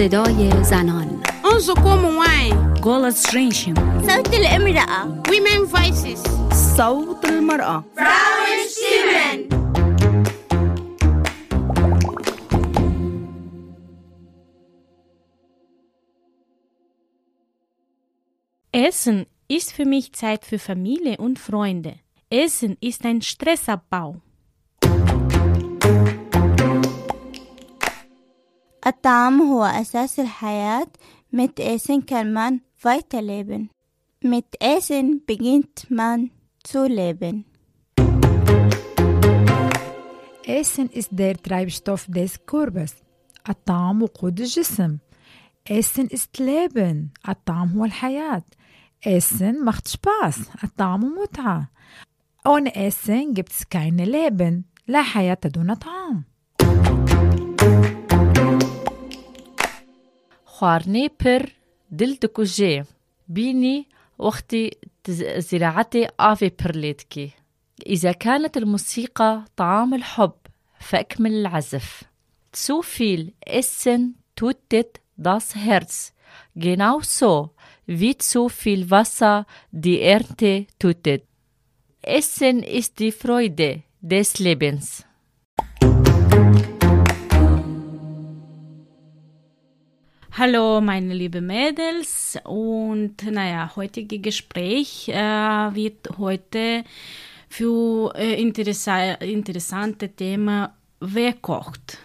صدای زنان. انظکوم وای گل رینشم صوت الامرأة Women Voices صوت المرأة Frauenstimmen Essen ist für mich Zeit für Familie und Freunde. Essen ist ein Stressabbau. الطعام هو أساس الحياة. مت إيسن كرمان فايتا ليبن. مت إيسن بجنت مان تو ليبن. إيسن إس دير ترايب شتوف ديس كوربس. الطعام وقود الجسم. إيسن إس لبن الطعام هو الحياة. إيسن مختش باس الطعام متعة. أون إيسن جبت كاين ليبن. لا حياة دون طعام. خوارني بر دل دكوجي بيني وقتي زراعتي آفي برليتكي إذا كانت الموسيقى طعام الحب فأكمل العزف. تسوفيل إسن توتت داس هيرتس جيناو سو في تسوفيل فاسا دي إرنتي توتت. إسن اس دي فرويدة ديس ليبنس Thank you. Hallo, meine liebe Mädels. Und naja, heutige Gespräch äh, wird heute für äh, interessa interessante Thema Wer kocht?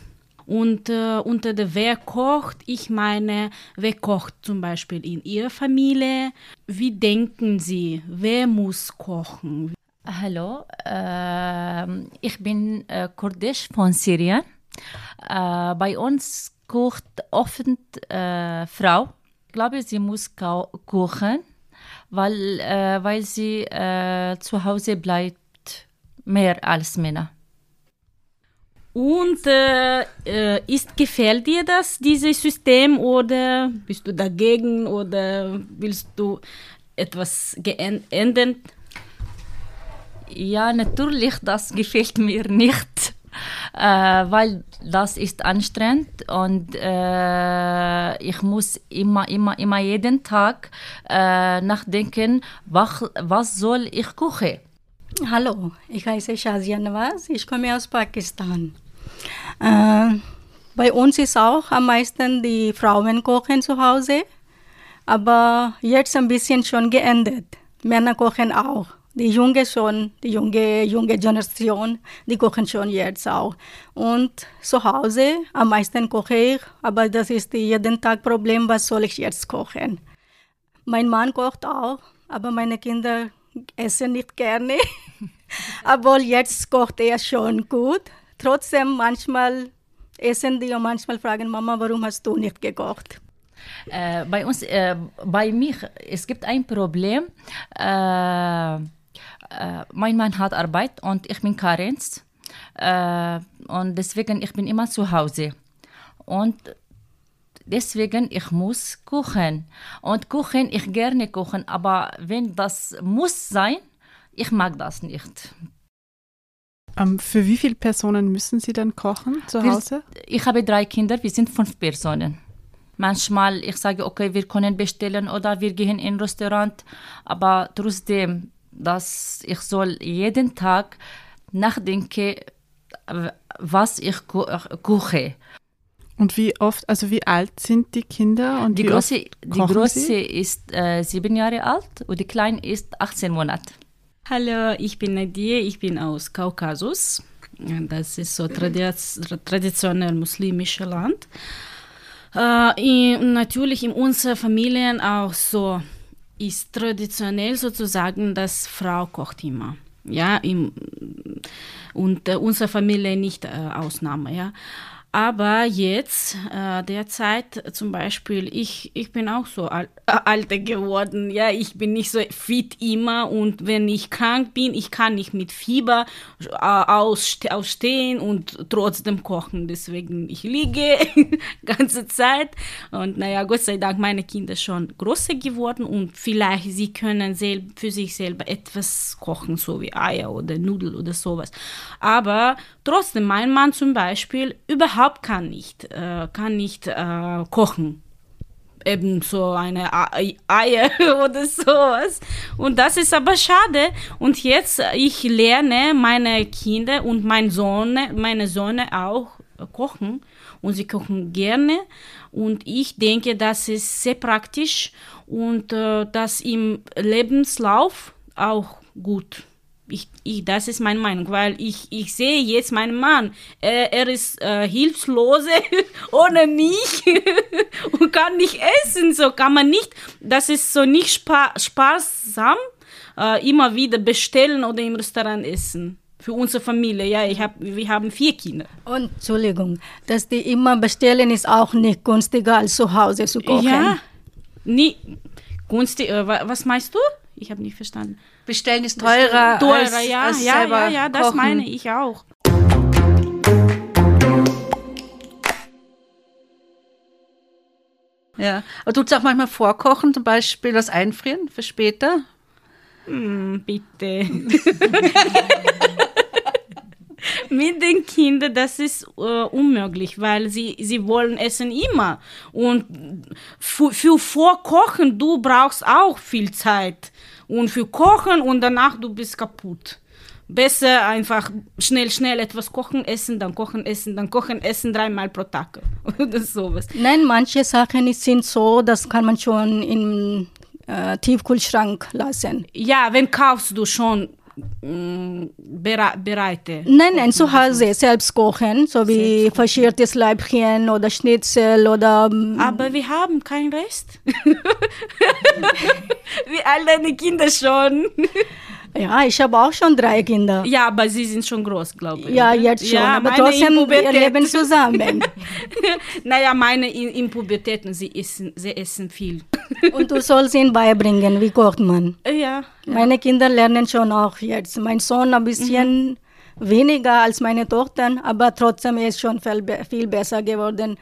Und äh, unter der Wer kocht, ich meine, wer kocht zum Beispiel in Ihrer Familie? Wie denken Sie, wer muss kochen? Hallo, ähm, ich bin äh, kurdisch von Syrien. Äh, bei uns kocht oft äh, Frau. Ich glaube, sie muss kochen, weil, äh, weil sie äh, zu Hause bleibt mehr als Männer. Und äh, äh, ist gefällt dir das, dieses System, oder bist du dagegen oder willst du etwas ändern? Ja, natürlich, das gefällt mir nicht, äh, weil das ist anstrengend und äh, ich muss immer, immer, immer jeden Tag äh, nachdenken, was, was soll ich kochen. Hallo, ich heiße Shazia Nawaz, ich komme aus Pakistan. Äh, bei uns ist auch am meisten die Frauen kochen zu Hause, aber jetzt ein bisschen schon geändert. Männer kochen auch. Die junge schon, die junge, junge Generation, die kochen schon jetzt auch. Und zu Hause am meisten koche ich, aber das ist jeden Tag Problem, was soll ich jetzt kochen? Mein Mann kocht auch, aber meine Kinder essen nicht gerne. aber jetzt kocht er schon gut. Trotzdem manchmal essen die und manchmal fragen Mama, warum hast du nicht gekocht? Äh, bei uns, äh, bei mir, es gibt ein Problem. Äh, äh, mein Mann hat Arbeit und ich bin Karenz. Äh, und deswegen, ich bin immer zu Hause. Und deswegen, ich muss kochen. Und kochen, ich gerne kochen, aber wenn das muss sein, ich mag das nicht. Ähm, für wie viele Personen müssen Sie dann kochen zu Wir- Hause? Ich habe drei Kinder, wir sind fünf Personen. Manchmal, ich sage, okay, wir können bestellen oder wir gehen in ein Restaurant, aber trotzdem, dass ich soll jeden Tag nachdenken, äh, was ich ko koche. Und wie oft, also wie alt sind die Kinder? Und Die wie große, oft die große Sie? ist äh, sieben Jahre alt und die kleine ist 18 Monate. Hallo, ich bin Nadia, ich bin aus Kaukasus. Das ist so traditionell muslimisches Land. Äh, natürlich in unserer Familien auch so ist traditionell sozusagen, dass Frau kocht immer. Ja, im, und äh, unsere Familie nicht äh, Ausnahme, ja. Aber jetzt, äh, derzeit zum Beispiel, ich, ich bin auch so al äh, alter geworden. Ja, ich bin nicht so fit immer und wenn ich krank bin, ich kann nicht mit Fieber äh, ausste ausstehen und trotzdem kochen. Deswegen, ich liege ganze Zeit. Und naja, Gott sei Dank, meine Kinder schon größer geworden und vielleicht sie können für sich selber etwas kochen, so wie Eier oder Nudeln oder sowas. Aber trotzdem, mein Mann zum Beispiel überhaupt kann nicht, äh, kann nicht äh, kochen. Eben so eine Ei- Eier oder sowas. Und das ist aber schade. Und jetzt, äh, ich lerne meine Kinder und mein Sohn, meine Söhne auch kochen. Und sie kochen gerne. Und ich denke, das ist sehr praktisch und äh, das im Lebenslauf auch gut. Ich, ich, das ist meine Meinung, weil ich, ich sehe jetzt meinen Mann, er, er ist äh, hilflose ohne mich und kann nicht essen, so kann man nicht, das ist so nicht spa sparsam, äh, immer wieder bestellen oder im Restaurant essen. Für unsere Familie, ja, ich hab, wir haben vier Kinder. Und Entschuldigung, dass die immer bestellen ist auch nicht günstiger als zu Hause zu kochen. Ja, nie, günstig, äh, wa- was meinst du? Ich habe nicht verstanden. Bestellen ist teurer, Teurer, als, ja, als ja, ja, ja, das kochen. meine ich auch. Ja. Aber tut es auch manchmal vorkochen, zum Beispiel was einfrieren für später? Hm, bitte. Mit den Kindern, das ist äh, unmöglich, weil sie, sie wollen essen immer. Und für, für Vorkochen, du brauchst auch viel Zeit. Und für Kochen und danach, du bist kaputt. Besser einfach schnell, schnell etwas kochen, essen, dann kochen, essen, dann kochen, essen, dreimal pro Tag. Oder sowas. Nein, manche Sachen sind so, das kann man schon im äh, Tiefkühlschrank lassen. Ja, wenn kaufst du schon bereite. Nein, nein, zu Hause selbst kochen, so wie verschiertes Leibchen oder Schnitzel oder mm, Aber wir haben keinen Rest. Wie all deine Kinder schon. ja, ich habe auch schon drei Kinder. Ja, aber sie sind schon groß, glaube ich. Ja, jetzt schon, Ja, aber trotzdem, wir leben zusammen. naja, meine in, in Pubertät, sie essen, sie essen viel. Und du sollst ihnen beibringen, wie kocht man. Ja. Meine Kinder lernen schon auch jetzt. Mein Sohn ein bisschen weniger als meine Tochter, aber trotzdem ist schon viel, viel besser geworden.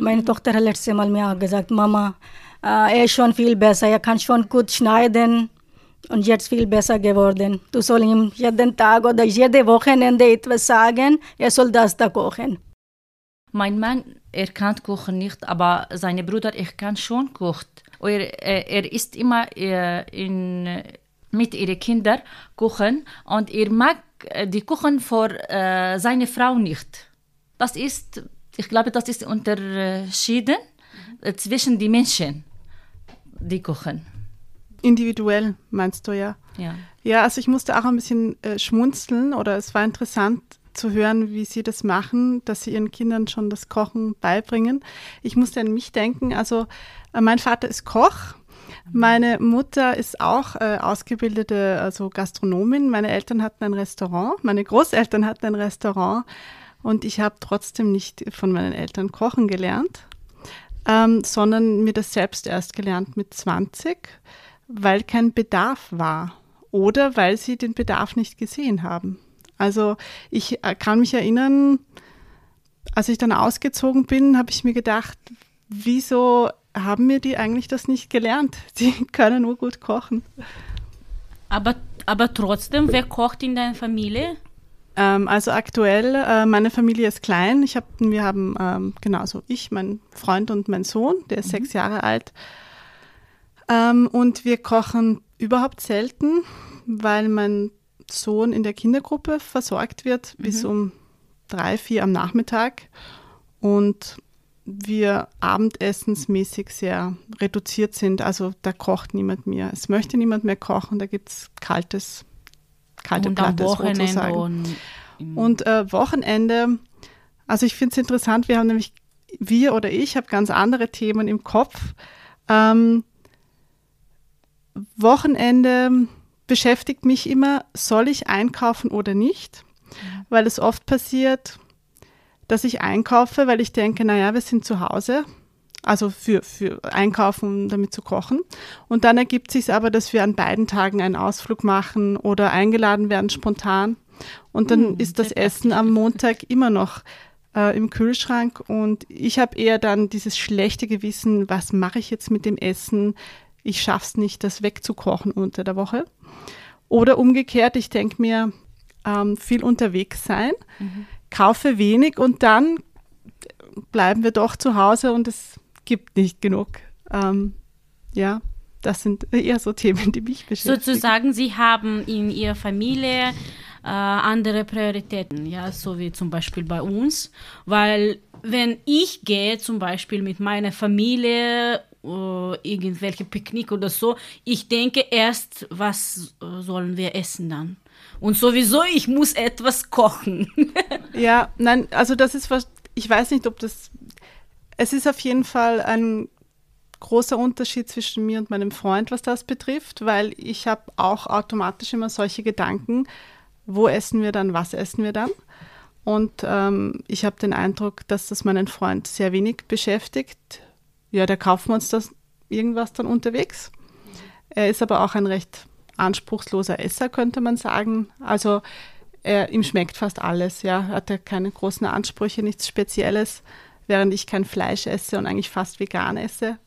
Meine Tochter hat letztes Mal mir auch gesagt, Mama, äh, er ist schon viel besser, er kann schon gut schneiden und jetzt viel besser geworden. Du sollst ihm jeden Tag oder jede Wochenende etwas sagen, er soll das da kochen. Mein Mann, er kann kochen nicht, aber seine Bruder, er kann schon kochen. Und Er, er, er isst immer äh, in, mit ihren Kindern kochen und er mag äh, die Kuchen für äh, seine Frau nicht. Das ist, ich glaube, das ist unterschieden äh, zwischen den Menschen, die kochen. Individuell meinst du ja. Ja. Ja, also ich musste auch ein bisschen äh, schmunzeln oder es war interessant zu hören, wie sie das machen, dass sie ihren Kindern schon das Kochen beibringen. Ich musste an mich denken, also äh, mein Vater ist Koch, meine Mutter ist auch äh, ausgebildete also Gastronomin, meine Eltern hatten ein Restaurant, meine Großeltern hatten ein Restaurant und ich habe trotzdem nicht von meinen Eltern kochen gelernt, ähm, sondern mir das selbst erst gelernt mit 20, weil kein Bedarf war oder weil sie den Bedarf nicht gesehen haben. Also ich äh, kann mich erinnern, als ich dann ausgezogen bin, habe ich mir gedacht, wieso haben mir die eigentlich das nicht gelernt? Die können nur gut kochen. Aber, aber trotzdem, wer kocht in deiner Familie? Ähm, also aktuell, äh, meine Familie ist klein. Ich hab, wir haben ähm, genauso ich, mein Freund und mein Sohn, der ist sechs Jahre alt. Ähm, und wir kochen überhaupt selten, weil mein Sohn in der Kindergruppe versorgt wird bis um drei, vier am Nachmittag. Und wir abendessensmäßig sehr reduziert sind. Also da kocht niemand mehr. Es möchte niemand mehr kochen. Da gibt es kaltes, kalte und Platte Wochenende sozusagen. und Und äh, Wochenende, also ich finde es interessant, wir haben nämlich, wir oder ich, habe ganz andere Themen im Kopf. Ähm, Wochenende beschäftigt mich immer, soll ich einkaufen oder nicht? Weil es oft passiert, dass ich einkaufe, weil ich denke, naja, wir sind zu Hause, also für, für Einkaufen, um damit zu kochen. Und dann ergibt sich aber, dass wir an beiden Tagen einen Ausflug machen oder eingeladen werden spontan. Und dann Hm, ist das sehr Essen am Montag immer noch äh, im Kühlschrank. Und ich habe eher dann dieses schlechte Gewissen, was mache ich jetzt mit dem Essen? Ich schaff's nicht, das wegzukochen unter der Woche. Oder umgekehrt, ich denke mir, ähm, viel unterwegs sein, kaufe wenig und dann bleiben wir doch zu Hause und es gibt nicht genug. Ähm, ja, das sind eher so Themen, die mich beschäftigen. Sozusagen, Sie haben in Ihrer Familie äh, andere Prioritäten, ja, so wie zum Beispiel bei uns, weil wenn ich gehe zum Beispiel mit meiner Familie äh, irgendwelche Picknick oder so, ich denke erst, was äh, sollen wir essen dann? Und sowieso, ich muss etwas kochen. ja, nein, also das ist was, ich weiß nicht, ob das, es ist auf jeden Fall ein großer Unterschied zwischen mir und meinem Freund, was das betrifft, weil ich habe auch automatisch immer solche Gedanken, wo essen wir dann, was essen wir dann. Und ähm, ich habe den Eindruck, dass das meinen Freund sehr wenig beschäftigt. Ja, da kaufen wir uns das irgendwas dann unterwegs. Er ist aber auch ein recht anspruchsloser Esser, könnte man sagen. Also er, ihm schmeckt fast alles, ja. Er hat ja keine großen Ansprüche, nichts Spezielles, während ich kein Fleisch esse und eigentlich fast vegan esse.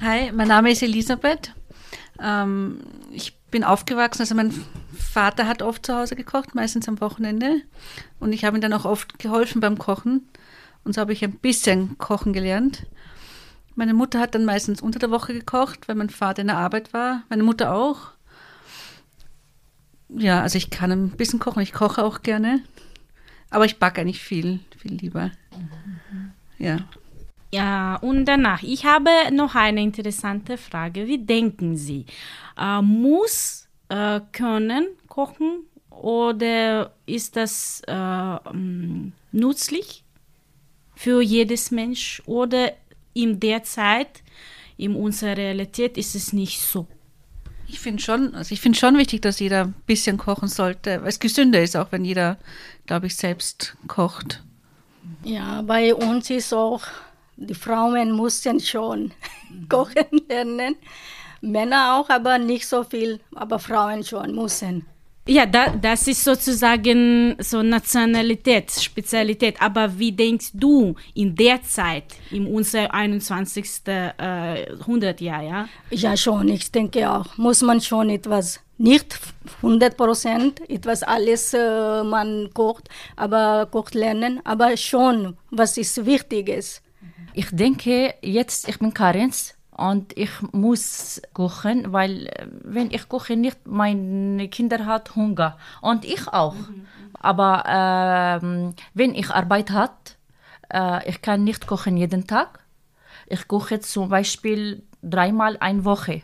Hi, mein Name ist Elisabeth. Ähm, ich bin aufgewachsen, also mein Vater hat oft zu Hause gekocht, meistens am Wochenende. Und ich habe ihm dann auch oft geholfen beim Kochen. Und so habe ich ein bisschen kochen gelernt. Meine Mutter hat dann meistens unter der Woche gekocht, weil mein Vater in der Arbeit war. Meine Mutter auch. Ja, also ich kann ein bisschen kochen. Ich koche auch gerne. Aber ich backe eigentlich viel, viel lieber. Ja. Ja, und danach, ich habe noch eine interessante Frage. Wie denken Sie? Äh, muss äh, können kochen oder ist das äh, nützlich für jedes Mensch oder in der Zeit, in unserer Realität ist es nicht so? Ich finde schon, also ich finde schon wichtig, dass jeder ein bisschen kochen sollte, weil es gesünder ist, auch wenn jeder, glaube ich, selbst kocht. Ja, bei uns ist auch die Frauen mussten schon kochen lernen. Männer auch, aber nicht so viel, aber Frauen schon müssen. Ja, da, das ist sozusagen so Nationalität, Spezialität. Aber wie denkst du in der Zeit, in unser 21. Äh, Jahrhundertjahr, ja? Ja, schon. Ich denke auch, muss man schon etwas, nicht 100 Prozent, etwas alles äh, man kocht, aber kocht lernen, aber schon, was ist Wichtiges. Ich denke jetzt, ich bin Karens und ich muss kochen, weil äh, wenn ich koche nicht, meine Kinder hat Hunger und ich auch. Mhm. Aber äh, wenn ich Arbeit hat, äh, ich kann nicht kochen jeden Tag. Ich koche zum Beispiel dreimal eine Woche.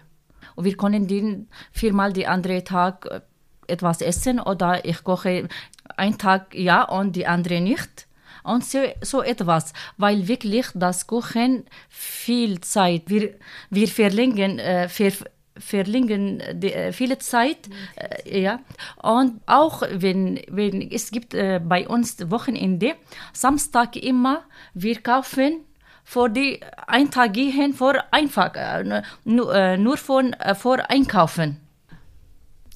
Und wir können den viermal die andere Tag äh, etwas essen oder ich koche einen Tag ja und die andere nicht und so, so etwas, weil wirklich das Kochen viel Zeit, wir, wir verlängern, äh, ver, äh, viele Zeit, äh, ja. Und auch wenn, wenn es gibt äh, bei uns Wochenende, Samstag immer, wir kaufen vor die ein Tag gehen vor einfach äh, nur, äh, nur von äh, vor einkaufen.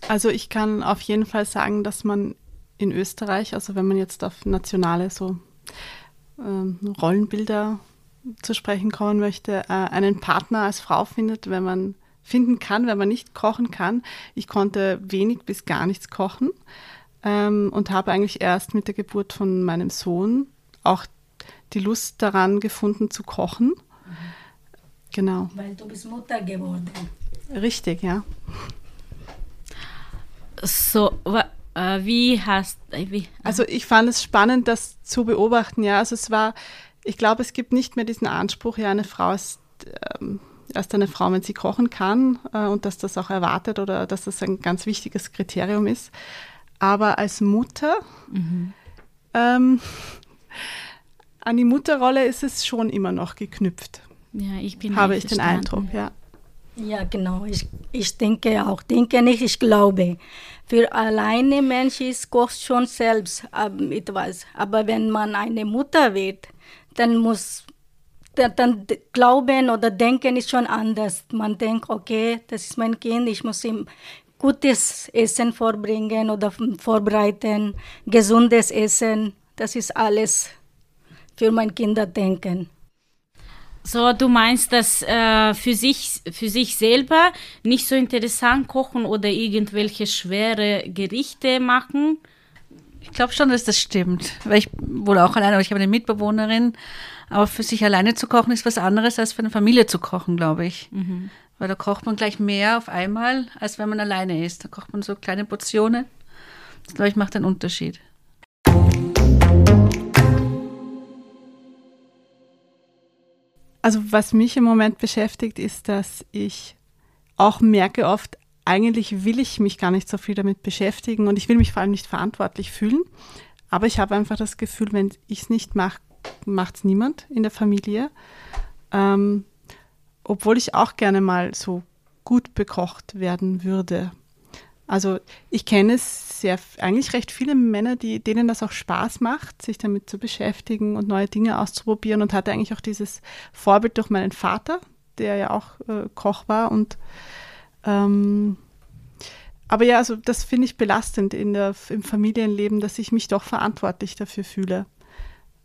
Also ich kann auf jeden Fall sagen, dass man in Österreich, also wenn man jetzt auf nationale so Rollenbilder zu sprechen kommen möchte, äh, einen Partner als Frau findet, wenn man finden kann, wenn man nicht kochen kann. Ich konnte wenig bis gar nichts kochen ähm, und habe eigentlich erst mit der Geburt von meinem Sohn auch die Lust daran gefunden zu kochen. Mhm. Genau. Weil du bist Mutter geworden. Richtig, ja. So, äh, wie hast äh, wie? Also ich fand es spannend, das zu beobachten. Ja, also es war, ich glaube, es gibt nicht mehr diesen Anspruch, ja, eine Frau ist ähm, erst eine Frau, wenn sie kochen kann äh, und dass das auch erwartet oder dass das ein ganz wichtiges Kriterium ist. Aber als Mutter, mhm. ähm, an die Mutterrolle ist es schon immer noch geknüpft. Ja, ich bin Habe ich den Eindruck, ja. Ja, genau. Ich, ich denke auch. Denke nicht, ich glaube. Für alleine Mensch ist kocht schon selbst ähm, etwas. Aber wenn man eine Mutter wird, dann muss dann, dann glauben oder denken ist schon anders. Man denkt, okay, das ist mein Kind, ich muss ihm gutes Essen vorbringen oder vorbereiten, gesundes Essen. Das ist alles für mein Kinder denken. So, du meinst, dass äh, für, sich, für sich selber nicht so interessant kochen oder irgendwelche schwere Gerichte machen? Ich glaube schon, dass das stimmt. Weil ich wohl auch alleine, aber ich habe eine Mitbewohnerin. Aber für sich alleine zu kochen ist was anderes, als für eine Familie zu kochen, glaube ich. Weil da kocht man gleich mehr auf einmal, als wenn man alleine ist. Da kocht man so kleine Portionen. Das, glaube ich, macht einen Unterschied. Also was mich im Moment beschäftigt, ist, dass ich auch merke oft, eigentlich will ich mich gar nicht so viel damit beschäftigen und ich will mich vor allem nicht verantwortlich fühlen. Aber ich habe einfach das Gefühl, wenn ich es nicht mache, macht es niemand in der Familie. Ähm, obwohl ich auch gerne mal so gut bekocht werden würde. Also ich kenne sehr, eigentlich recht viele Männer, die, denen das auch Spaß macht, sich damit zu beschäftigen und neue Dinge auszuprobieren und hatte eigentlich auch dieses Vorbild durch meinen Vater, der ja auch äh, Koch war und ähm, aber ja, also das finde ich belastend in der, im Familienleben, dass ich mich doch verantwortlich dafür fühle.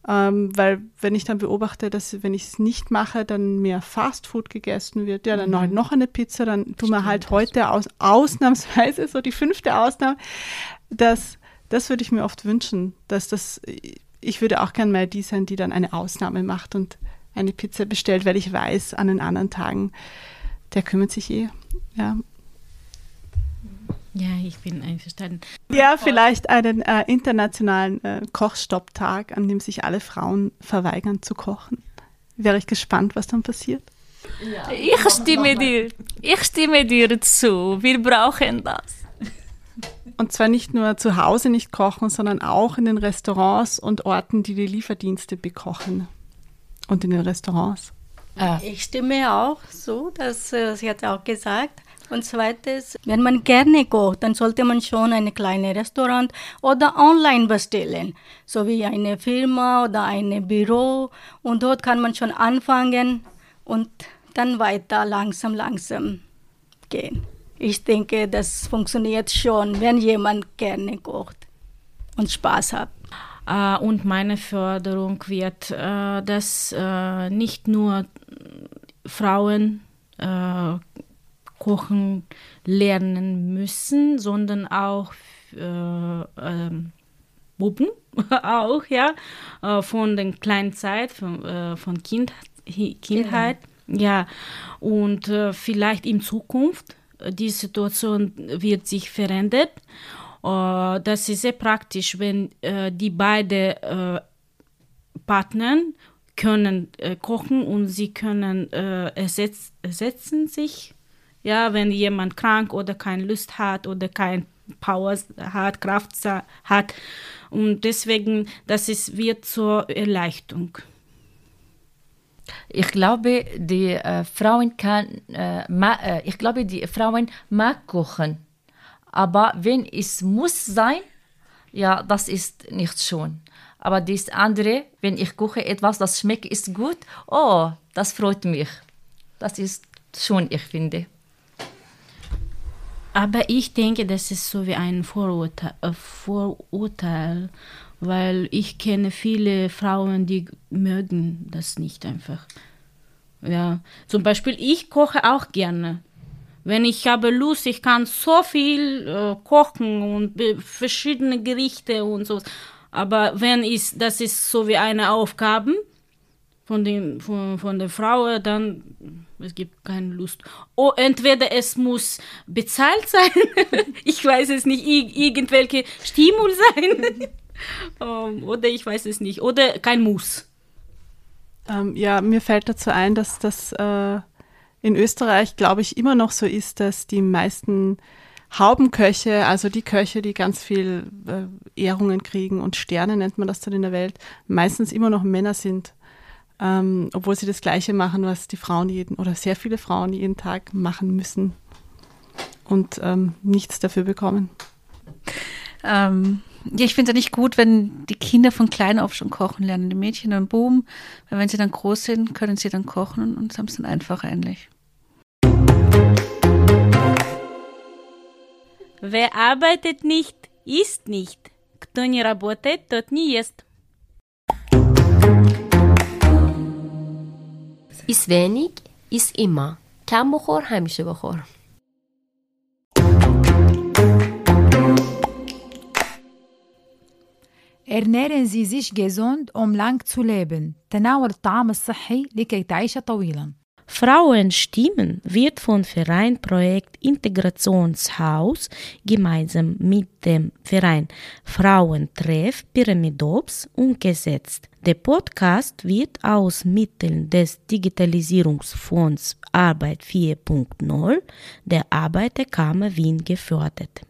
Ähm, weil wenn ich dann beobachte, dass wenn ich es nicht mache, dann mehr Fastfood gegessen wird, ja, dann noch, noch eine Pizza, dann tun wir halt heute aus, ausnahmsweise, so die fünfte Ausnahme, das, das würde ich mir oft wünschen, dass das, ich würde auch gern mal die sein, die dann eine Ausnahme macht und eine Pizza bestellt, weil ich weiß, an den anderen Tagen, der kümmert sich eh, ja. Ja, ich bin einverstanden. Ja, vielleicht einen äh, internationalen äh, Kochstopptag, an dem sich alle Frauen verweigern zu kochen. Wäre ich gespannt, was dann passiert. Ich stimme dir. Ich stimme dir zu. Wir brauchen das. Und zwar nicht nur zu Hause nicht kochen, sondern auch in den Restaurants und Orten, die die Lieferdienste bekochen. Und in den Restaurants. Ich stimme auch so, dass äh, sie hat auch gesagt. Und zweites, wenn man gerne kocht, dann sollte man schon ein kleines Restaurant oder online bestellen, so wie eine Firma oder ein Büro. Und dort kann man schon anfangen und dann weiter langsam, langsam gehen. Ich denke, das funktioniert schon, wenn jemand gerne kocht und Spaß hat. Äh, und meine Förderung wird, äh, dass äh, nicht nur Frauen äh, kochen lernen müssen, sondern auch äh, ähm, Buben auch, ja, äh, von der kleinen Zeit, von, äh, von kind, Kindheit, ja, und äh, vielleicht in Zukunft, die Situation wird sich verändern. Äh, das ist sehr praktisch, wenn die beiden äh, Partner können äh, kochen und sie können äh, ersetz, ersetzen sich. Ja, wenn jemand krank oder keine Lust hat oder kein Power hat, Kraft hat. Und deswegen, das ist, wird zur Erleichterung. Ich glaube, die äh, Frauen kann, äh, ma, äh, ich glaube, die Frauen mag kochen. Aber wenn es muss sein, ja, das ist nicht schon. Aber das andere, wenn ich koche etwas, das schmeckt, ist gut, oh, das freut mich. Das ist schon, ich finde. Aber ich denke, das ist so wie ein Vorurteil, äh, Vorurteil, weil ich kenne viele Frauen, die mögen das nicht einfach. Ja, zum Beispiel ich koche auch gerne. Wenn ich habe Lust, ich kann so viel äh, kochen und verschiedene Gerichte und so. Aber wenn ich, das ist so wie eine Aufgabe von, dem, von, von der Frau, dann es gibt keine Lust. Oh, entweder es muss bezahlt sein, ich weiß es nicht, irgendwelche Stimul sein, um, oder ich weiß es nicht, oder kein Muss. Ähm, ja, mir fällt dazu ein, dass das äh, in Österreich, glaube ich, immer noch so ist, dass die meisten Haubenköche, also die Köche, die ganz viel äh, Ehrungen kriegen und Sterne nennt man das dann in der Welt, meistens immer noch Männer sind ähm, obwohl sie das Gleiche machen, was die Frauen jeden oder sehr viele Frauen jeden Tag machen müssen und ähm, nichts dafür bekommen. Ähm, ja, ich finde es ja nicht gut, wenn die Kinder von klein auf schon kochen lernen, die Mädchen und Buben, weil wenn sie dann groß sind, können sie dann kochen und haben es dann einfach ähnlich. Wer arbeitet nicht, isst nicht. Кто не работает, тот не ест. Ist wenig, ist immer. کم بخور همیشه بخور ernähren Sie sich gesund, um lang zu leben. تناول الطعام الصحي لكي تعيش طويلا. Frauenstimmen wird von Verein Projekt Integrationshaus gemeinsam mit dem Verein Frauentreff Pyramidops umgesetzt. Der Podcast wird aus Mitteln des Digitalisierungsfonds Arbeit 4.0 der Arbeiterkammer Wien gefördert.